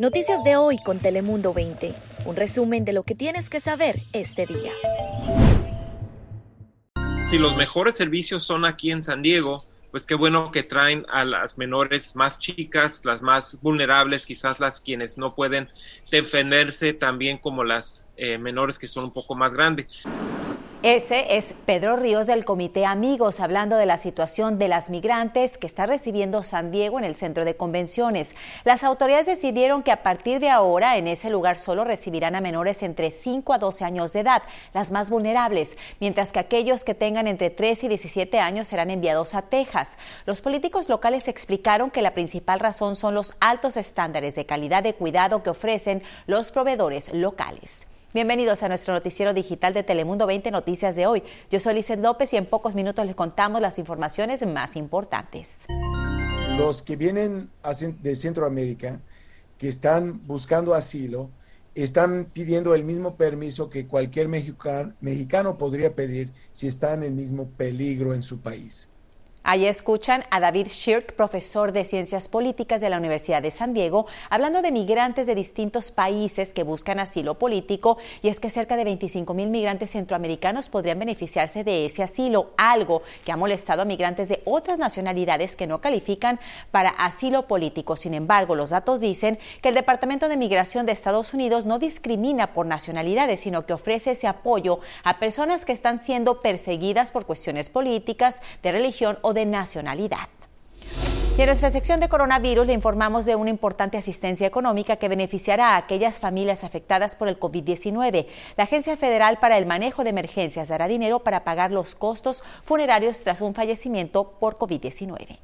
Noticias de hoy con Telemundo 20. Un resumen de lo que tienes que saber este día. Si los mejores servicios son aquí en San Diego, pues qué bueno que traen a las menores más chicas, las más vulnerables, quizás las quienes no pueden defenderse tan bien como las eh, menores que son un poco más grandes. Ese es Pedro Ríos del Comité Amigos, hablando de la situación de las migrantes que está recibiendo San Diego en el centro de convenciones. Las autoridades decidieron que a partir de ahora en ese lugar solo recibirán a menores entre 5 a 12 años de edad, las más vulnerables, mientras que aquellos que tengan entre 3 y 17 años serán enviados a Texas. Los políticos locales explicaron que la principal razón son los altos estándares de calidad de cuidado que ofrecen los proveedores locales. Bienvenidos a nuestro noticiero digital de Telemundo 20 Noticias de hoy. Yo soy Lizeth López y en pocos minutos les contamos las informaciones más importantes. Los que vienen de Centroamérica, que están buscando asilo, están pidiendo el mismo permiso que cualquier mexicano, mexicano podría pedir si está en el mismo peligro en su país. Allí escuchan a David Shirk, profesor de Ciencias Políticas de la Universidad de San Diego, hablando de migrantes de distintos países que buscan asilo político y es que cerca de 25 mil migrantes centroamericanos podrían beneficiarse de ese asilo, algo que ha molestado a migrantes de otras nacionalidades que no califican para asilo político. Sin embargo, los datos dicen que el Departamento de Migración de Estados Unidos no discrimina por nacionalidades, sino que ofrece ese apoyo a personas que están siendo perseguidas por cuestiones políticas, de religión o de nacionalidad. Y en nuestra sección de coronavirus le informamos de una importante asistencia económica que beneficiará a aquellas familias afectadas por el COVID-19. La Agencia Federal para el Manejo de Emergencias dará dinero para pagar los costos funerarios tras un fallecimiento por COVID-19.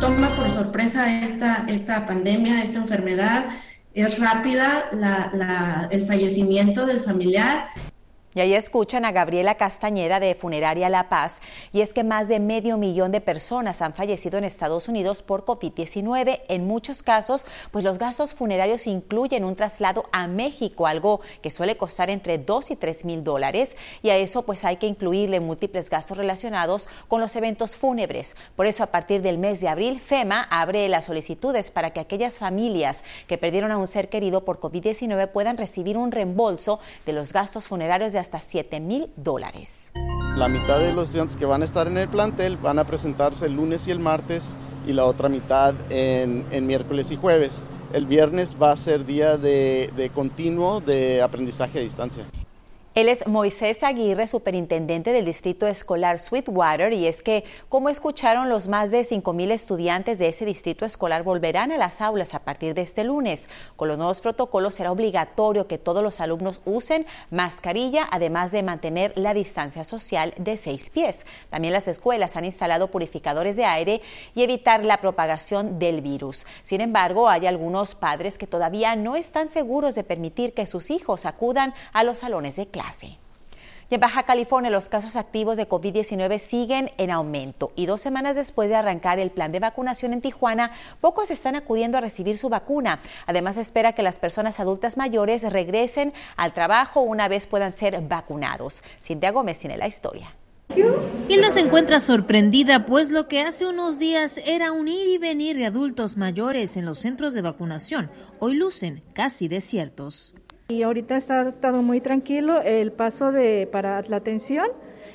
Toma por sorpresa esta, esta pandemia, esta enfermedad. Es rápida el fallecimiento del familiar y ahí escuchan a Gabriela Castañeda de Funeraria La Paz, y es que más de medio millón de personas han fallecido en Estados Unidos por COVID-19. En muchos casos, pues los gastos funerarios incluyen un traslado a México, algo que suele costar entre 2 y 3 mil dólares, y a eso pues hay que incluirle múltiples gastos relacionados con los eventos fúnebres. Por eso, a partir del mes de abril, FEMA abre las solicitudes para que aquellas familias que perdieron a un ser querido por COVID-19 puedan recibir un reembolso de los gastos funerarios de hasta 7 mil dólares. La mitad de los estudiantes que van a estar en el plantel van a presentarse el lunes y el martes y la otra mitad en, miércoles y jueves. El viernes va a ser día de, de continuo de aprendizaje a distancia. Él es Moisés Aguirre, superintendente del Distrito Escolar Sweetwater, y es que, como escucharon, los más de 5.000 estudiantes de ese distrito escolar volverán a las aulas a partir de este lunes. Con los nuevos protocolos será obligatorio que todos los alumnos usen mascarilla, además de mantener la distancia social de seis pies. También las escuelas han instalado purificadores de aire y evitar la propagación del virus. Sin embargo, hay algunos padres que todavía no están seguros de permitir que sus hijos acudan a los salones de clase. En Baja California los casos activos de COVID-19 siguen en aumento y dos semanas después de arrancar el plan de vacunación en Tijuana, pocos están acudiendo a recibir su vacuna. Además, espera que las personas adultas mayores regresen al trabajo una vez puedan ser vacunados. Cintia Gómez tiene la historia. Hilda se encuentra sorprendida, pues lo que hace unos días era un ir y venir de adultos mayores en los centros de vacunación, hoy lucen casi desiertos. Y ahorita está estado muy tranquilo, el paso de para la atención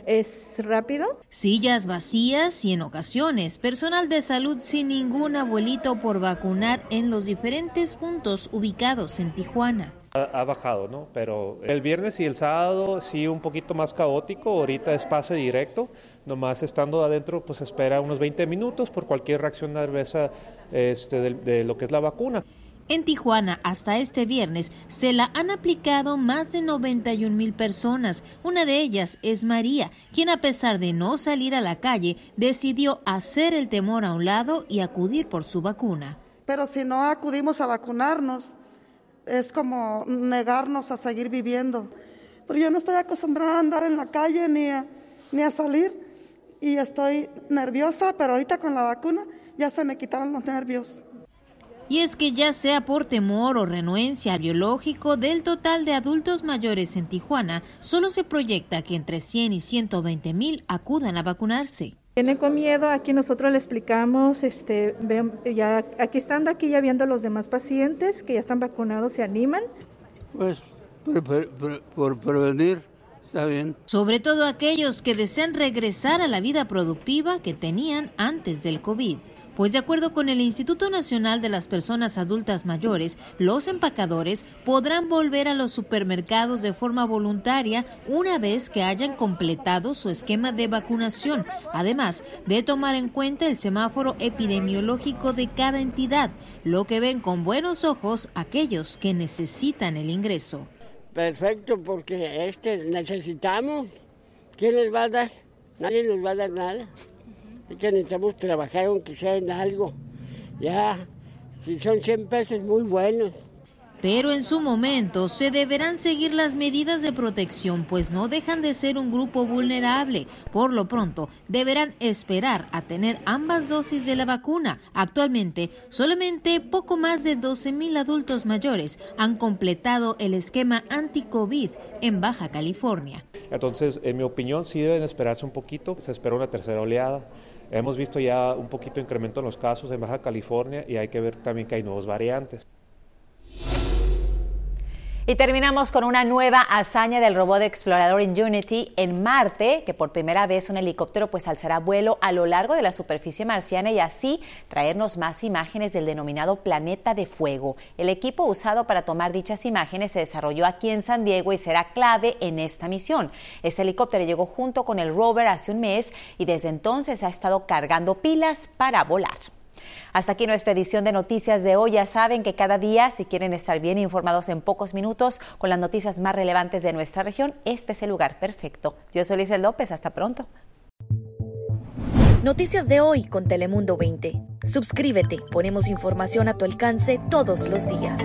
es rápido. Sillas vacías y en ocasiones personal de salud sin ningún abuelito por vacunar en los diferentes puntos ubicados en Tijuana. Ha, bajado, ¿no? Pero el viernes y el sábado sí un poquito más caótico, ahorita es pase directo, nomás estando adentro pues espera unos 20 minutos por cualquier reacción nerviosa este, de lo que es la vacuna. En Tijuana, hasta este viernes, se la han aplicado más de 91 mil personas. Una de ellas es María, quien a pesar de no salir a la calle, decidió hacer el temor a un lado y acudir por su vacuna. Pero si no acudimos a vacunarnos, es como negarnos a seguir viviendo. Pero yo no estoy acostumbrada a andar en la calle ni ni a salir y estoy nerviosa, pero ahorita con la vacuna ya se me quitaron los nervios. Y es que ya sea por temor o renuencia biológico, del total de adultos mayores en Tijuana, solo se proyecta que entre 100 y 120 mil acudan a vacunarse. Vienen con miedo, aquí nosotros le explicamos, este, ya, aquí estando aquí ya viendo a los demás pacientes que ya están vacunados, se animan. Pues por prevenir Está bien. Sobre todo aquellos que desean regresar a la vida productiva que tenían antes del COVID. Pues de acuerdo con el Instituto Nacional de las Personas Adultas Mayores, los empacadores podrán volver a los supermercados de forma voluntaria una vez que hayan completado su esquema de vacunación, además de tomar en cuenta el semáforo epidemiológico de cada entidad, lo que ven con buenos ojos aquellos que necesitan el ingreso. Perfecto, porque este necesitamos. ¿Quién les va a dar? Nadie nos va a dar nada. Es que necesitamos trabajar aunque sea en algo. Ya, si son 100 pesos, muy buenos pero en su momento se deberán seguir las medidas de protección, pues no dejan de ser un grupo vulnerable. Por lo pronto, deberán esperar a tener ambas dosis de la vacuna. Actualmente, solamente poco más de 12 mil adultos mayores han completado el esquema anti-COVID en Baja California. Entonces, en mi opinión, sí deben esperarse un poquito. Se espera una tercera oleada. Hemos visto ya un poquito incremento en los casos en Baja California y hay que ver también que hay nuevos variantes. Y terminamos con una nueva hazaña del robot explorador Unity en Marte, que por primera vez un helicóptero pues alzará vuelo a lo largo de la superficie marciana y así traernos más imágenes del denominado planeta de fuego. El equipo usado para tomar dichas imágenes se desarrolló aquí en San Diego y será clave en esta misión. Este helicóptero llegó junto con el rover hace un mes y desde entonces ha estado cargando pilas para volar. Hasta aquí nuestra edición de noticias de hoy. Ya saben que cada día, si quieren estar bien informados en pocos minutos con las noticias más relevantes de nuestra región, este es el lugar perfecto. Yo soy Lizel López. Hasta pronto. Noticias de hoy con Telemundo 20. Suscríbete. Ponemos información a tu alcance todos los días.